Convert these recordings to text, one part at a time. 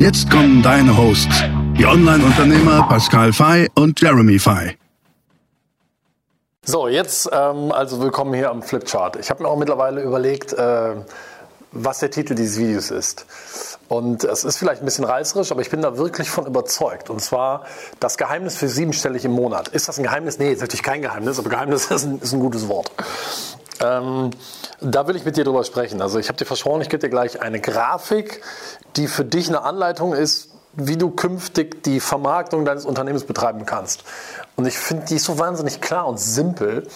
Jetzt kommen deine Hosts, die Online-Unternehmer Pascal Fay und Jeremy Fay. So, jetzt ähm, also willkommen hier am Flipchart. Ich habe mir auch mittlerweile überlegt, äh, was der Titel dieses Videos ist. Und es ist vielleicht ein bisschen reißerisch, aber ich bin da wirklich von überzeugt. Und zwar das Geheimnis für siebenstellig im Monat. Ist das ein Geheimnis? Nee, ist natürlich kein Geheimnis, aber Geheimnis ist ein, ist ein gutes Wort. Ähm, da will ich mit dir drüber sprechen. Also ich habe dir versprochen, ich gebe dir gleich eine Grafik, die für dich eine Anleitung ist, wie du künftig die Vermarktung deines Unternehmens betreiben kannst. Und ich finde, die ist so wahnsinnig klar und simpel.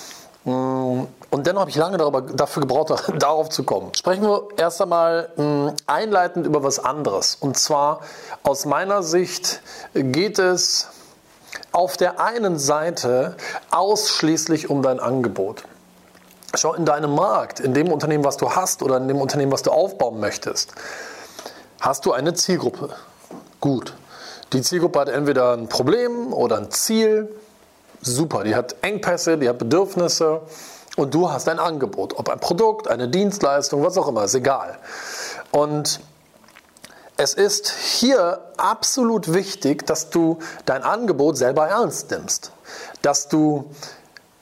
Mm, und dennoch habe ich lange darüber, dafür gebraucht, darauf zu kommen. Sprechen wir erst einmal mm, einleitend über was anderes. Und zwar aus meiner Sicht geht es auf der einen Seite ausschließlich um dein Angebot. Schau in deinem Markt, in dem Unternehmen, was du hast oder in dem Unternehmen, was du aufbauen möchtest. Hast du eine Zielgruppe? Gut. Die Zielgruppe hat entweder ein Problem oder ein Ziel. Super, die hat Engpässe, die hat Bedürfnisse und du hast ein Angebot. Ob ein Produkt, eine Dienstleistung, was auch immer, ist egal. Und es ist hier absolut wichtig, dass du dein Angebot selber ernst nimmst. Dass du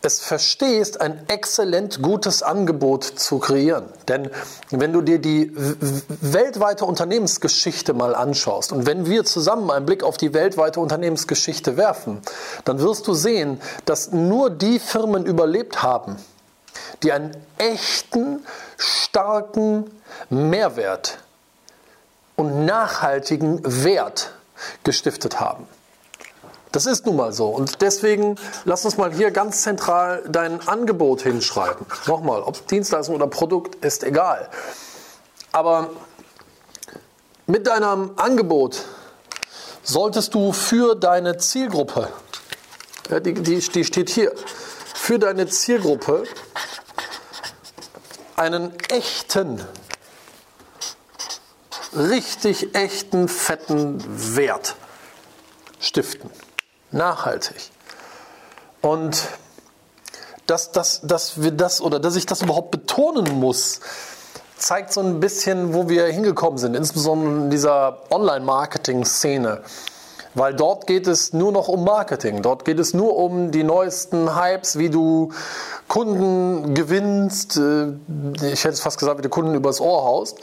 es verstehst, ein exzellent gutes Angebot zu kreieren. Denn wenn du dir die weltweite Unternehmensgeschichte mal anschaust und wenn wir zusammen einen Blick auf die weltweite Unternehmensgeschichte werfen, dann wirst du sehen, dass nur die Firmen überlebt haben, die einen echten, starken Mehrwert und nachhaltigen Wert gestiftet haben. Das ist nun mal so. Und deswegen lass uns mal hier ganz zentral dein Angebot hinschreiben. Nochmal, ob Dienstleistung oder Produkt ist egal. Aber mit deinem Angebot solltest du für deine Zielgruppe, ja, die, die, die steht hier, für deine Zielgruppe einen echten, richtig echten, fetten Wert stiften nachhaltig. Und dass, dass, dass wir das oder dass ich das überhaupt betonen muss, zeigt so ein bisschen, wo wir hingekommen sind, insbesondere in dieser Online-Marketing-Szene. Weil dort geht es nur noch um Marketing. Dort geht es nur um die neuesten Hypes, wie du Kunden gewinnst. Äh, ich hätte fast gesagt, wie du Kunden übers Ohr haust.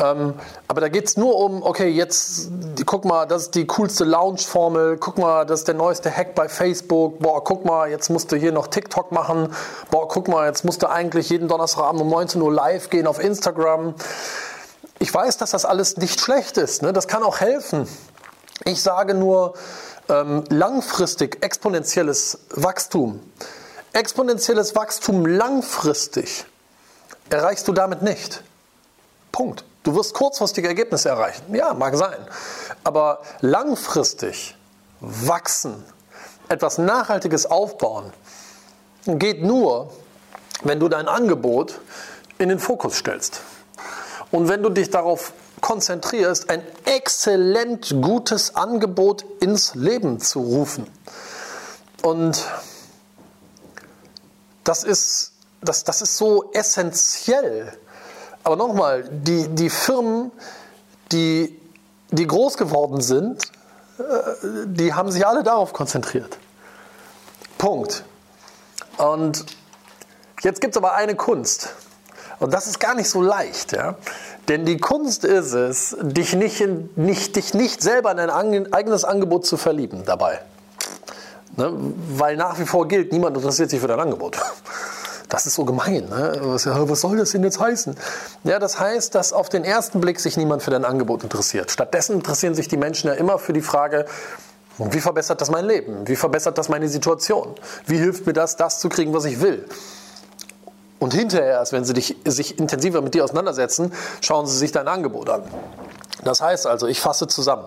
Ähm, aber da geht es nur um, okay, jetzt guck mal, das ist die coolste Launch-Formel, guck mal, das ist der neueste Hack bei Facebook, boah, guck mal, jetzt musst du hier noch TikTok machen, boah, guck mal, jetzt musst du eigentlich jeden Donnerstagabend um 19 Uhr live gehen auf Instagram. Ich weiß, dass das alles nicht schlecht ist, ne? das kann auch helfen. Ich sage nur, ähm, langfristig exponentielles Wachstum. Exponentielles Wachstum langfristig erreichst du damit nicht. Punkt. Du wirst kurzfristige Ergebnisse erreichen. Ja, mag sein. Aber langfristig wachsen, etwas Nachhaltiges aufbauen, geht nur, wenn du dein Angebot in den Fokus stellst. Und wenn du dich darauf konzentrierst, ein exzellent gutes Angebot ins Leben zu rufen. Und das ist, das, das ist so essentiell aber nochmal, die, die Firmen, die, die groß geworden sind, äh, die haben sich alle darauf konzentriert. Punkt. Und jetzt gibt es aber eine Kunst. Und das ist gar nicht so leicht. Ja? Denn die Kunst ist es, dich nicht, in, nicht, dich nicht selber in dein eigenes Angebot zu verlieben dabei. Ne? Weil nach wie vor gilt, niemand interessiert sich für dein Angebot. Das ist so gemein. Ne? Was, was, soll das denn jetzt heißen? Ja, das heißt, dass auf den ersten Blick sich niemand für dein Angebot interessiert. Stattdessen interessieren sich die Menschen ja immer für die Frage, wie verbessert das mein Leben? Wie verbessert das meine Situation? Wie hilft mir das, das zu kriegen, was ich will? Und hinterher erst, wenn sie dich, sich intensiver mit dir auseinandersetzen, schauen sie sich dein Angebot an. Das heißt also, ich fasse zusammen.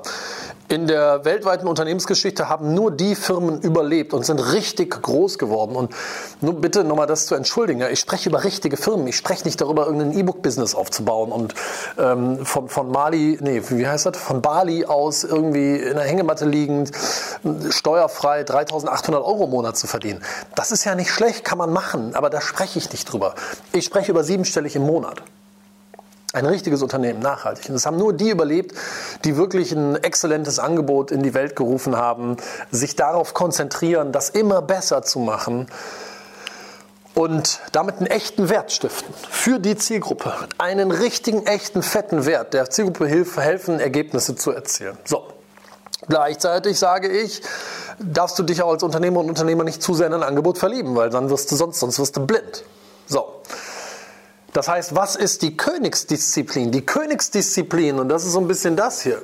In der weltweiten Unternehmensgeschichte haben nur die Firmen überlebt und sind richtig groß geworden. Und nur bitte nochmal das zu entschuldigen. Ich spreche über richtige Firmen. Ich spreche nicht darüber, irgendein E-Book-Business aufzubauen und ähm, von, von Mali, nee, wie heißt das? Von Bali aus irgendwie in der Hängematte liegend, steuerfrei 3800 Euro im Monat zu verdienen. Das ist ja nicht schlecht, kann man machen, aber da spreche ich nicht drüber. Ich spreche über siebenstellig im Monat. Ein richtiges Unternehmen, nachhaltig. Und es haben nur die überlebt, die wirklich ein exzellentes Angebot in die Welt gerufen haben, sich darauf konzentrieren, das immer besser zu machen und damit einen echten Wert stiften für die Zielgruppe. Einen richtigen, echten, fetten Wert, der Zielgruppe helfen, Ergebnisse zu erzielen. So. Gleichzeitig sage ich, darfst du dich auch als Unternehmer und Unternehmer nicht zu sehr in ein Angebot verlieben, weil dann wirst du sonst, sonst wirst du blind. So. Das heißt, was ist die Königsdisziplin? Die Königsdisziplin, und das ist so ein bisschen das hier.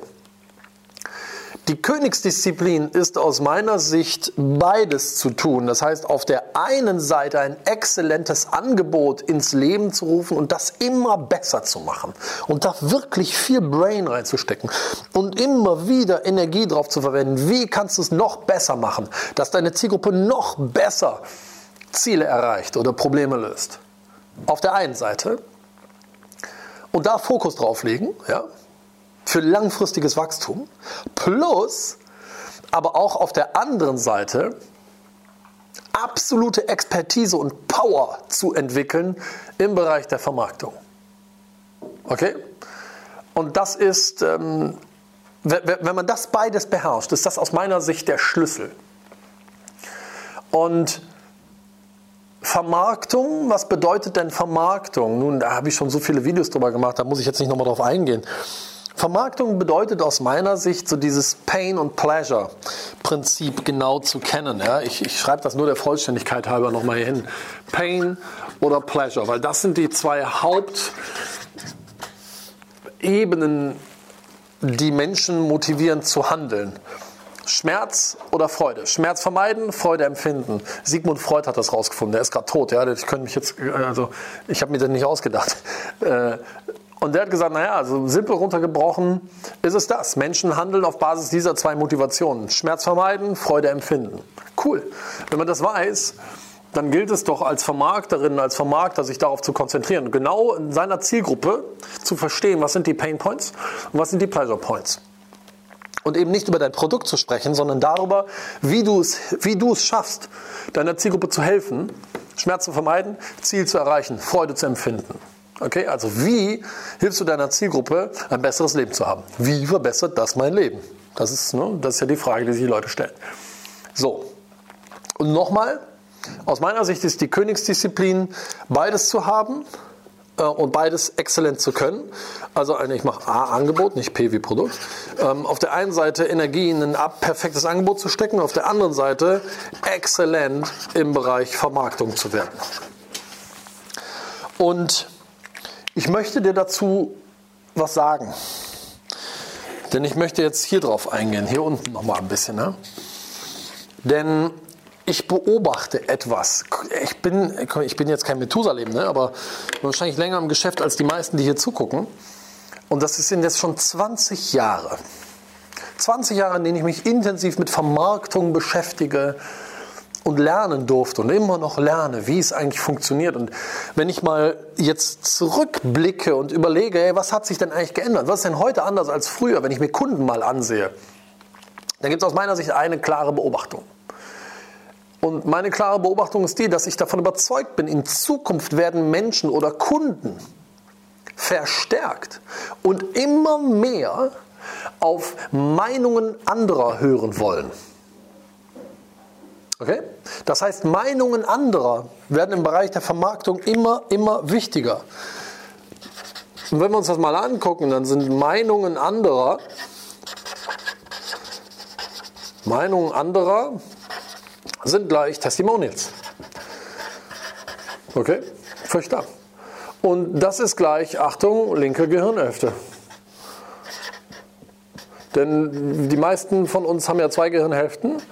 Die Königsdisziplin ist aus meiner Sicht beides zu tun. Das heißt, auf der einen Seite ein exzellentes Angebot ins Leben zu rufen und das immer besser zu machen und da wirklich viel Brain reinzustecken und immer wieder Energie drauf zu verwenden. Wie kannst du es noch besser machen, dass deine Zielgruppe noch besser Ziele erreicht oder Probleme löst? Auf der einen Seite und da Fokus drauf legen, ja, für langfristiges Wachstum, plus aber auch auf der anderen Seite absolute Expertise und Power zu entwickeln im Bereich der Vermarktung. Okay? Und das ist, ähm, wenn man das beides beherrscht, ist das aus meiner Sicht der Schlüssel. Und Vermarktung, was bedeutet denn Vermarktung? Nun, da habe ich schon so viele Videos drüber gemacht, da muss ich jetzt nicht nochmal drauf eingehen. Vermarktung bedeutet aus meiner Sicht so dieses Pain und Pleasure Prinzip genau zu kennen. Ja? Ich, ich schreibe das nur der Vollständigkeit halber nochmal hier hin. Pain oder Pleasure, weil das sind die zwei Hauptebenen, die Menschen motivieren zu handeln. Schmerz oder Freude? Schmerz vermeiden, Freude empfinden. Sigmund Freud hat das rausgefunden. Der ist gerade tot. Ja, ich könnte mich jetzt, also ich habe mir das nicht ausgedacht. Äh, und der hat gesagt, naja, also simpel runtergebrochen ist es das. Menschen handeln auf Basis dieser zwei Motivationen. Schmerz vermeiden, Freude empfinden. Cool. Wenn man das weiß, dann gilt es doch als Vermarkterin, als Vermarkter, sich darauf zu konzentrieren. Genau in seiner Zielgruppe zu verstehen, was sind die Pain Points und was sind die Pleasure Points und eben nicht über dein Produkt zu sprechen, sondern darüber, wie du es, wie du es schaffst, deiner Zielgruppe zu helfen, Schmerz zu vermeiden, Ziel zu erreichen, Freude zu empfinden. Okay, also wie hilfst du deiner Zielgruppe, ein besseres Leben zu haben? Wie verbessert das mein Leben? Das ist, ne, das ist ja die Frage, die sich die Leute stellen. So, und nochmal, aus meiner Sicht ist die Königsdisziplin, beides zu haben, und beides exzellent zu können. Also eine, ich mache A Angebot, nicht P wie Produkt. Ähm, auf der einen Seite Energie in ein perfektes Angebot zu stecken, auf der anderen Seite exzellent im Bereich Vermarktung zu werden. Und ich möchte dir dazu was sagen. Denn ich möchte jetzt hier drauf eingehen, hier unten nochmal ein bisschen. Ne? Denn ich beobachte etwas. Ich bin, ich bin jetzt kein Methusalem, ne, aber wahrscheinlich länger im Geschäft als die meisten, die hier zugucken. Und das sind jetzt schon 20 Jahre. 20 Jahre, in denen ich mich intensiv mit Vermarktung beschäftige und lernen durfte und immer noch lerne, wie es eigentlich funktioniert. Und wenn ich mal jetzt zurückblicke und überlege, ey, was hat sich denn eigentlich geändert? Was ist denn heute anders als früher, wenn ich mir Kunden mal ansehe? Dann gibt es aus meiner Sicht eine klare Beobachtung. Und meine klare Beobachtung ist die, dass ich davon überzeugt bin, in Zukunft werden Menschen oder Kunden verstärkt und immer mehr auf Meinungen anderer hören wollen. Okay? Das heißt, Meinungen anderer werden im Bereich der Vermarktung immer, immer wichtiger. Und wenn wir uns das mal angucken, dann sind Meinungen anderer, Meinungen anderer sind gleich Testimonials. Okay? Da. Und das ist gleich, Achtung, linke Gehirnhälfte. Denn die meisten von uns haben ja zwei Gehirnhälften.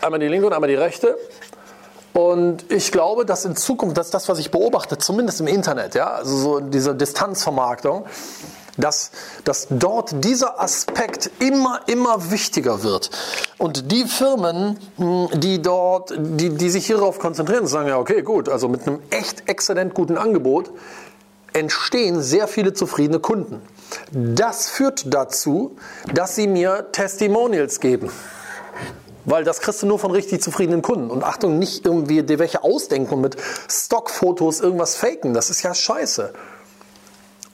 Einmal die linke und einmal die rechte. Und ich glaube, dass in Zukunft, das ist das, was ich beobachte, zumindest im Internet, ja, also so diese Distanzvermarktung, dass, dass dort dieser Aspekt immer, immer wichtiger wird. Und die Firmen, hm, die dort, die, die sich hierauf konzentrieren, sagen ja, okay, gut, also mit einem echt exzellent guten Angebot entstehen sehr viele zufriedene Kunden. Das führt dazu, dass sie mir Testimonials geben. Weil das kriegst du nur von richtig zufriedenen Kunden. Und Achtung, nicht irgendwie dir welche ausdenken und mit Stockfotos irgendwas faken. Das ist ja scheiße.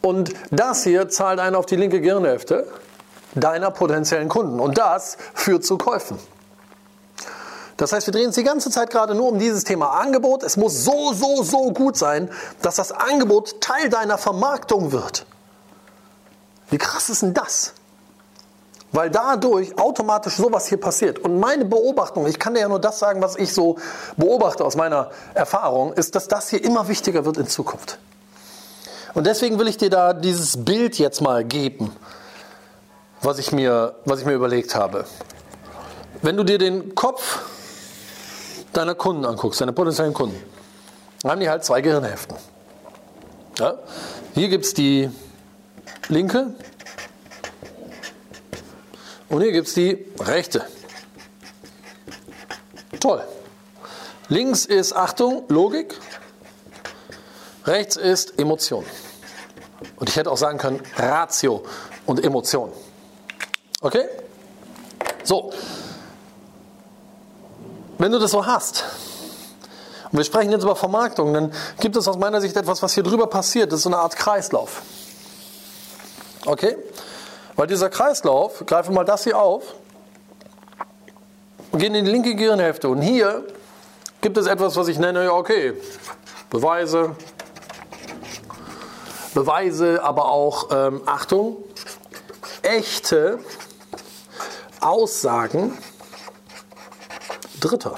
Und das hier zahlt einen auf die linke Gehirnhälfte deiner potenziellen Kunden. Und das führt zu Käufen. Das heißt, wir drehen uns die ganze Zeit gerade nur um dieses Thema Angebot. Es muss so, so, so gut sein, dass das Angebot Teil deiner Vermarktung wird. Wie krass ist denn das? Weil dadurch automatisch sowas hier passiert. Und meine Beobachtung, ich kann dir ja nur das sagen, was ich so beobachte aus meiner Erfahrung, ist, dass das hier immer wichtiger wird in Zukunft. Und deswegen will ich dir da dieses Bild jetzt mal geben, was ich mir, was ich mir überlegt habe. Wenn du dir den Kopf deiner Kunden anguckst, deiner potenziellen Kunden, dann haben die halt zwei Gehirnhälften. Ja? Hier gibt es die linke und hier gibt es die rechte. Toll. Links ist Achtung, Logik. Rechts ist Emotion. Und ich hätte auch sagen können Ratio und Emotion. Okay? So. Wenn du das so hast, und wir sprechen jetzt über Vermarktung, dann gibt es aus meiner Sicht etwas, was hier drüber passiert. Das ist so eine Art Kreislauf. Okay? Weil dieser Kreislauf, greifen wir mal das hier auf und gehen in die linke Gehirnhälfte. Und hier gibt es etwas, was ich nenne, ja okay, Beweise, Beweise, aber auch, ähm, Achtung, echte Aussagen Dritter.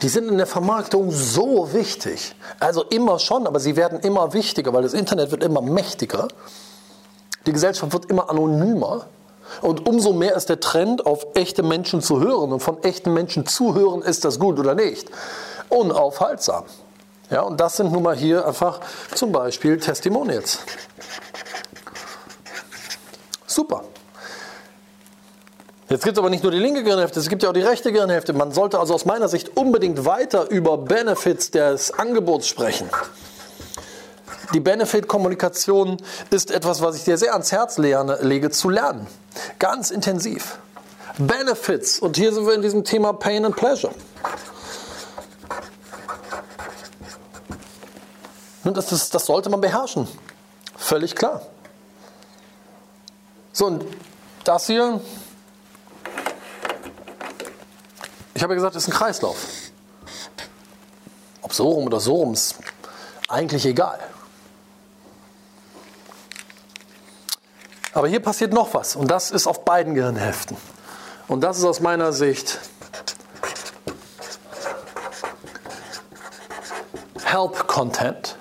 Die sind in der Vermarktung so wichtig. Also immer schon, aber sie werden immer wichtiger, weil das Internet wird immer mächtiger. Die Gesellschaft wird immer anonymer. Und umso mehr ist der Trend, auf echte Menschen zu hören. Und von echten Menschen zu hören, ist das gut oder nicht. Unaufhaltsam. Ja, und das sind nun mal hier einfach zum Beispiel Testimonials. Super. Jetzt gibt es aber nicht nur die linke Gehirnhälfte, es gibt ja auch die rechte Gehirnhälfte. Man sollte also aus meiner Sicht unbedingt weiter über Benefits des Angebots sprechen. Die Benefit-Kommunikation ist etwas, was ich dir sehr ans Herz lege, zu lernen. Ganz intensiv. Benefits. Und hier sind wir in diesem Thema Pain and Pleasure. Das, das, das sollte man beherrschen. Völlig klar. So, und das hier, ich habe ja gesagt, es ist ein Kreislauf. Ob so rum oder so rum, ist eigentlich egal. Aber hier passiert noch was und das ist auf beiden Gehirnhälften. Und das ist aus meiner Sicht Help Content.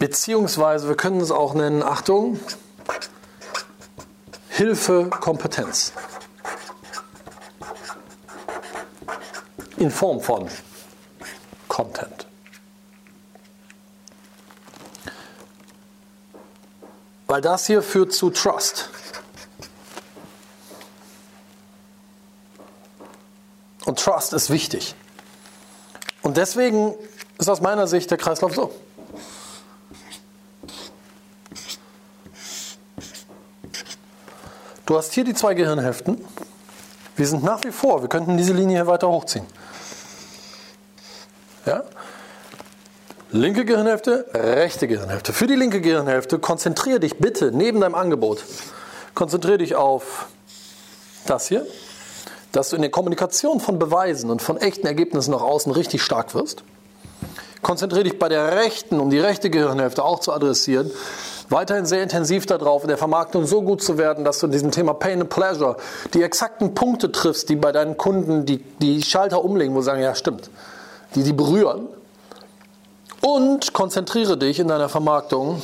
Beziehungsweise, wir können es auch nennen, Achtung, Hilfe Kompetenz. In Form von Content. Weil das hier führt zu Trust. Und Trust ist wichtig. Und deswegen ist aus meiner Sicht der Kreislauf so. Du hast hier die zwei Gehirnhälften. Wir sind nach wie vor, wir könnten diese Linie hier weiter hochziehen. Ja? Linke Gehirnhälfte, rechte Gehirnhälfte. Für die linke Gehirnhälfte konzentriere dich bitte neben deinem Angebot. Konzentriere dich auf das hier, dass du in der Kommunikation von Beweisen und von echten Ergebnissen nach außen richtig stark wirst. Konzentriere dich bei der rechten, um die rechte Gehirnhälfte auch zu adressieren, weiterhin sehr intensiv darauf, in der Vermarktung so gut zu werden, dass du in diesem Thema Pain and Pleasure die exakten Punkte triffst, die bei deinen Kunden die, die Schalter umlegen, wo sie sagen, ja stimmt, die die berühren und konzentriere dich in deiner Vermarktung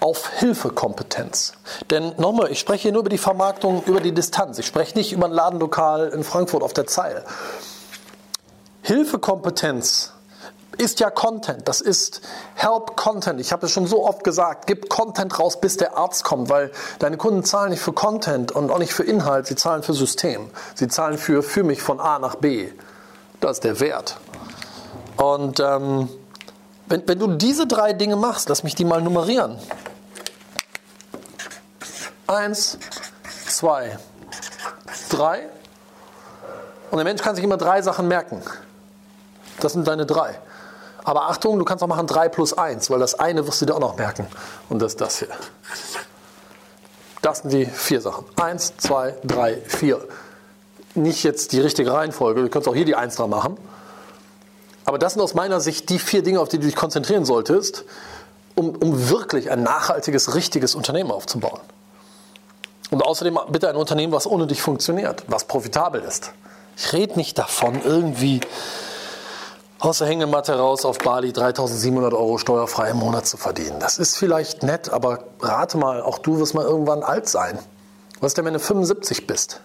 auf Hilfekompetenz. Denn nochmal, ich spreche hier nur über die Vermarktung über die Distanz. Ich spreche nicht über ein Ladenlokal in Frankfurt auf der Zeil. Hilfekompetenz ist ja Content, das ist Help Content. Ich habe es schon so oft gesagt, gib Content raus, bis der Arzt kommt, weil deine Kunden zahlen nicht für Content und auch nicht für Inhalt, sie zahlen für System. Sie zahlen für, für mich von A nach B. Das ist der Wert. Und ähm, wenn, wenn du diese drei Dinge machst, lass mich die mal nummerieren. Eins, zwei, drei. Und der Mensch kann sich immer drei Sachen merken. Das sind deine drei. Aber Achtung, du kannst auch machen 3 plus 1, weil das eine wirst du dir auch noch merken. Und das ist das hier. Das sind die vier Sachen. 1, 2, 3, 4. Nicht jetzt die richtige Reihenfolge, du kannst auch hier die 1 dran machen. Aber das sind aus meiner Sicht die vier Dinge, auf die du dich konzentrieren solltest, um, um wirklich ein nachhaltiges, richtiges Unternehmen aufzubauen. Und außerdem bitte ein Unternehmen, was ohne dich funktioniert, was profitabel ist. Ich rede nicht davon, irgendwie aus der Hängematte raus auf Bali 3700 Euro steuerfrei im Monat zu verdienen. Das ist vielleicht nett, aber rate mal, auch du wirst mal irgendwann alt sein. Was denn, wenn du 75 bist?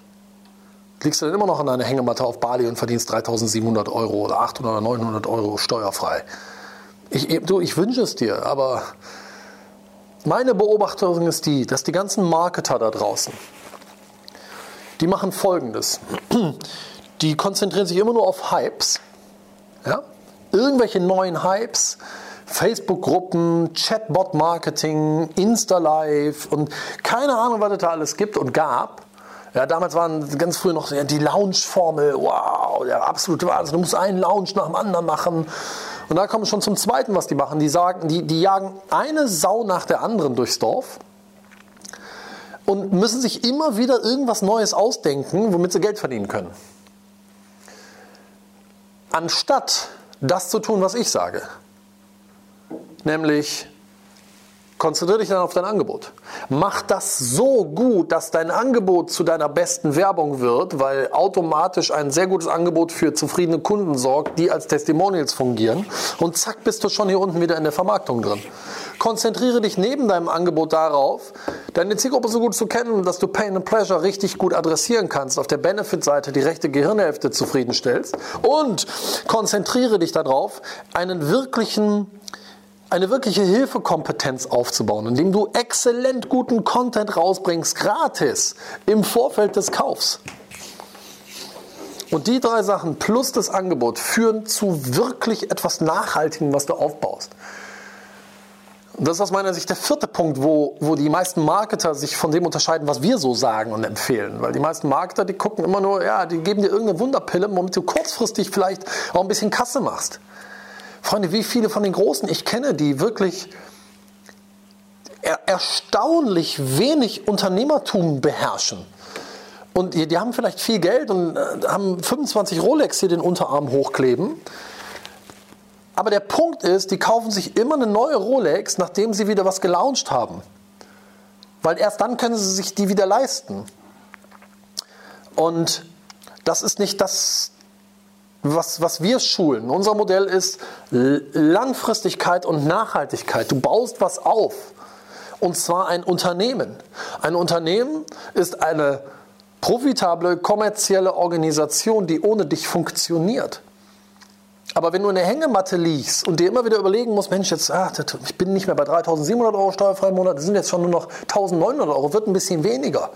Liegst du dann immer noch an deiner Hängematte auf Bali und verdienst 3700 Euro oder 800 oder 900 Euro steuerfrei? Ich, du, ich wünsche es dir, aber meine Beobachtung ist die, dass die ganzen Marketer da draußen, die machen Folgendes. Die konzentrieren sich immer nur auf Hypes ja? Irgendwelche neuen Hypes, Facebook-Gruppen, Chatbot-Marketing, Insta-Live und keine Ahnung, was es da alles gibt und gab. Ja, damals waren ganz früh noch die Lounge-Formel, wow, der absolute Wahnsinn, du musst einen Lounge nach dem anderen machen. Und da kommen wir schon zum Zweiten, was die machen. Die sagen, die, die jagen eine Sau nach der anderen durchs Dorf und müssen sich immer wieder irgendwas Neues ausdenken, womit sie Geld verdienen können anstatt das zu tun, was ich sage. Nämlich, konzentriere dich dann auf dein Angebot. Mach das so gut, dass dein Angebot zu deiner besten Werbung wird, weil automatisch ein sehr gutes Angebot für zufriedene Kunden sorgt, die als Testimonials fungieren. Und zack, bist du schon hier unten wieder in der Vermarktung drin. Konzentriere dich neben deinem Angebot darauf, deine Zielgruppe so gut zu kennen, dass du Pain and Pleasure richtig gut adressieren kannst, auf der Benefit-Seite die rechte Gehirnhälfte zufriedenstellst und konzentriere dich darauf, einen wirklichen eine wirkliche Hilfekompetenz aufzubauen, indem du exzellent guten Content rausbringst, gratis, im Vorfeld des Kaufs. Und die drei Sachen plus das Angebot führen zu wirklich etwas Nachhaltigem, was du aufbaust. Das ist aus meiner Sicht der vierte Punkt, wo, wo die meisten Marketer sich von dem unterscheiden, was wir so sagen und empfehlen. Weil die meisten Marketer, die gucken immer nur, ja, die geben dir irgendeine Wunderpille, womit du kurzfristig vielleicht auch ein bisschen Kasse machst. Freunde, wie viele von den Großen ich kenne, die wirklich er erstaunlich wenig Unternehmertum beherrschen. Und die, die haben vielleicht viel Geld und äh, haben 25 Rolex hier den Unterarm hochkleben aber der Punkt ist, die kaufen sich immer eine neue Rolex, nachdem sie wieder was gelauncht haben. Weil erst dann können sie sich die wieder leisten. Und das ist nicht das, was, was wir schulen. Unser Modell ist Langfristigkeit und Nachhaltigkeit. Du baust was auf. Und zwar ein Unternehmen. Ein Unternehmen ist eine profitable kommerzielle Organisation, die ohne dich funktioniert. Aber wenn du in der Hängematte liegst und dir immer wieder überlegen musst, Mensch, jetzt, ach, ich bin nicht mehr bei 3.700 Euro steuerfrei im Monat, das sind jetzt schon nur noch 1.900 Euro, wird ein bisschen weniger.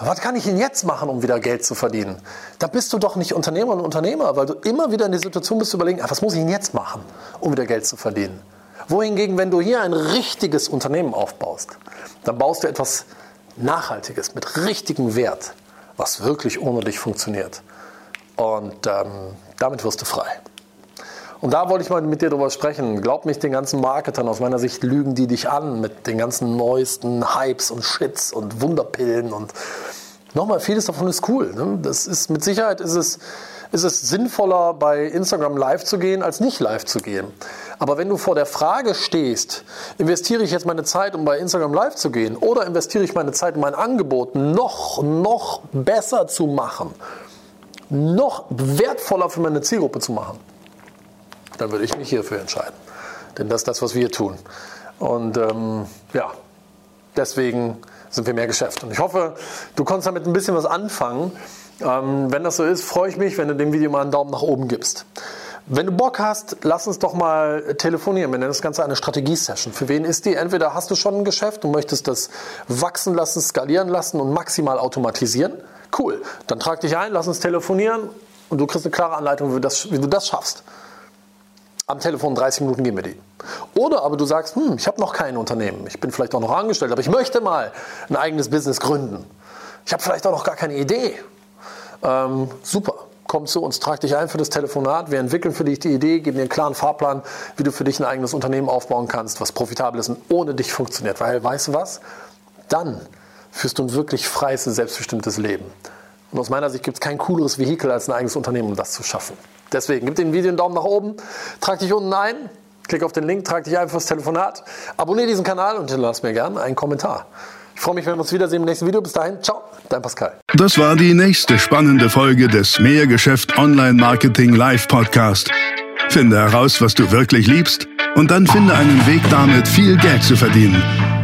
Was kann ich denn jetzt machen, um wieder Geld zu verdienen? Da bist du doch nicht Unternehmer und Unternehmer, weil du immer wieder in die Situation bist zu überlegen, ach, was muss ich denn jetzt machen, um wieder Geld zu verdienen? Wohingegen, wenn du hier ein richtiges Unternehmen aufbaust, dann baust du etwas Nachhaltiges mit richtigem Wert, was wirklich ohne dich funktioniert. Und ähm, damit wirst du frei. Und da wollte ich mal mit dir drüber sprechen. Glaub nicht den ganzen Marketern. Aus meiner Sicht lügen die dich an mit den ganzen neuesten Hypes und Shits und Wunderpillen. Und nochmal, vieles davon ist cool. Ne? Das ist, mit Sicherheit ist es, ist es sinnvoller, bei Instagram live zu gehen, als nicht live zu gehen. Aber wenn du vor der Frage stehst, investiere ich jetzt meine Zeit, um bei Instagram live zu gehen, oder investiere ich meine Zeit, um mein Angebot noch, noch besser zu machen, noch wertvoller für meine Zielgruppe zu machen, dann würde ich mich hierfür entscheiden. Denn das ist das, was wir tun. Und ähm, ja, deswegen sind wir mehr Geschäft. Und ich hoffe, du konntest damit ein bisschen was anfangen. Ähm, wenn das so ist, freue ich mich, wenn du dem Video mal einen Daumen nach oben gibst. Wenn du Bock hast, lass uns doch mal telefonieren. Wir nennen das Ganze eine Strategie-Session. Für wen ist die? Entweder hast du schon ein Geschäft und möchtest das wachsen lassen, skalieren lassen und maximal automatisieren. Cool. Dann trag dich ein, lass uns telefonieren und du kriegst eine klare Anleitung, wie, das, wie du das schaffst. Am Telefon 30 Minuten geben wir die. Oder aber du sagst, hm, ich habe noch kein Unternehmen. Ich bin vielleicht auch noch angestellt, aber ich möchte mal ein eigenes Business gründen. Ich habe vielleicht auch noch gar keine Idee. Ähm, super komm zu uns, trag dich ein für das Telefonat. Wir entwickeln für dich die Idee, geben dir einen klaren Fahrplan, wie du für dich ein eigenes Unternehmen aufbauen kannst, was profitabel ist und ohne dich funktioniert. Weil, weißt du was? Dann führst du ein wirklich freies, selbstbestimmtes Leben. Und aus meiner Sicht gibt es kein cooleres Vehikel als ein eigenes Unternehmen, um das zu schaffen. Deswegen, gib dem Video einen Daumen nach oben, trag dich unten ein, klick auf den Link, trag dich ein fürs Telefonat, abonniere diesen Kanal und hinterlass mir gerne einen Kommentar. Ich freue mich, wenn wir uns wiedersehen im nächsten Video. Bis dahin, ciao, dein Pascal. Das war die nächste spannende Folge des Mehrgeschäft Online Marketing Live Podcast. Finde heraus, was du wirklich liebst und dann finde einen Weg damit, viel Geld zu verdienen.